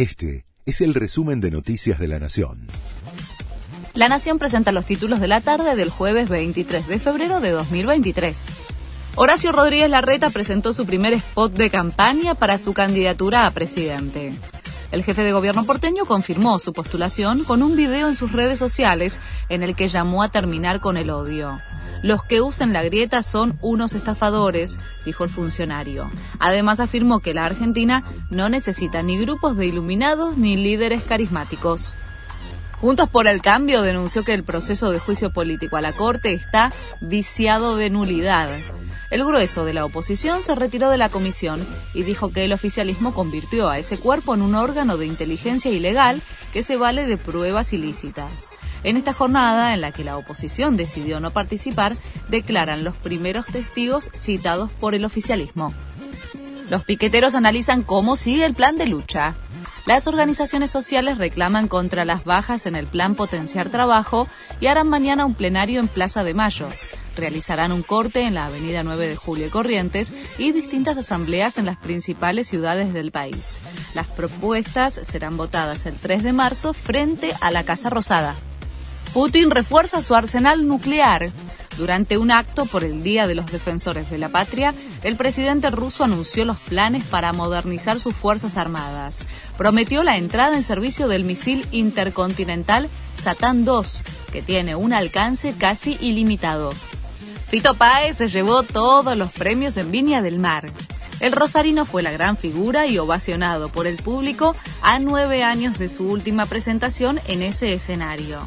Este es el resumen de Noticias de la Nación. La Nación presenta los títulos de la tarde del jueves 23 de febrero de 2023. Horacio Rodríguez Larreta presentó su primer spot de campaña para su candidatura a presidente. El jefe de gobierno porteño confirmó su postulación con un video en sus redes sociales en el que llamó a terminar con el odio. Los que usan la grieta son unos estafadores, dijo el funcionario. Además afirmó que la Argentina no necesita ni grupos de iluminados ni líderes carismáticos. Juntos por el Cambio denunció que el proceso de juicio político a la Corte está viciado de nulidad. El grueso de la oposición se retiró de la comisión y dijo que el oficialismo convirtió a ese cuerpo en un órgano de inteligencia ilegal que se vale de pruebas ilícitas. En esta jornada, en la que la oposición decidió no participar, declaran los primeros testigos citados por el oficialismo. Los piqueteros analizan cómo sigue el plan de lucha. Las organizaciones sociales reclaman contra las bajas en el plan Potenciar Trabajo y harán mañana un plenario en Plaza de Mayo realizarán un corte en la Avenida 9 de Julio y Corrientes y distintas asambleas en las principales ciudades del país. Las propuestas serán votadas el 3 de marzo frente a la Casa Rosada. Putin refuerza su arsenal nuclear. Durante un acto por el Día de los Defensores de la Patria, el presidente ruso anunció los planes para modernizar sus Fuerzas Armadas. Prometió la entrada en servicio del misil intercontinental Satán II, que tiene un alcance casi ilimitado. Fito Páez se llevó todos los premios en Viña del Mar. El rosarino fue la gran figura y ovacionado por el público a nueve años de su última presentación en ese escenario.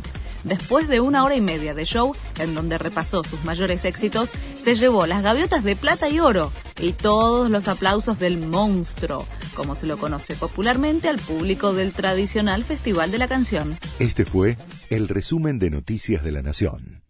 Después de una hora y media de show, en donde repasó sus mayores éxitos, se llevó las gaviotas de plata y oro y todos los aplausos del monstruo, como se lo conoce popularmente al público del tradicional Festival de la Canción. Este fue el resumen de Noticias de la Nación.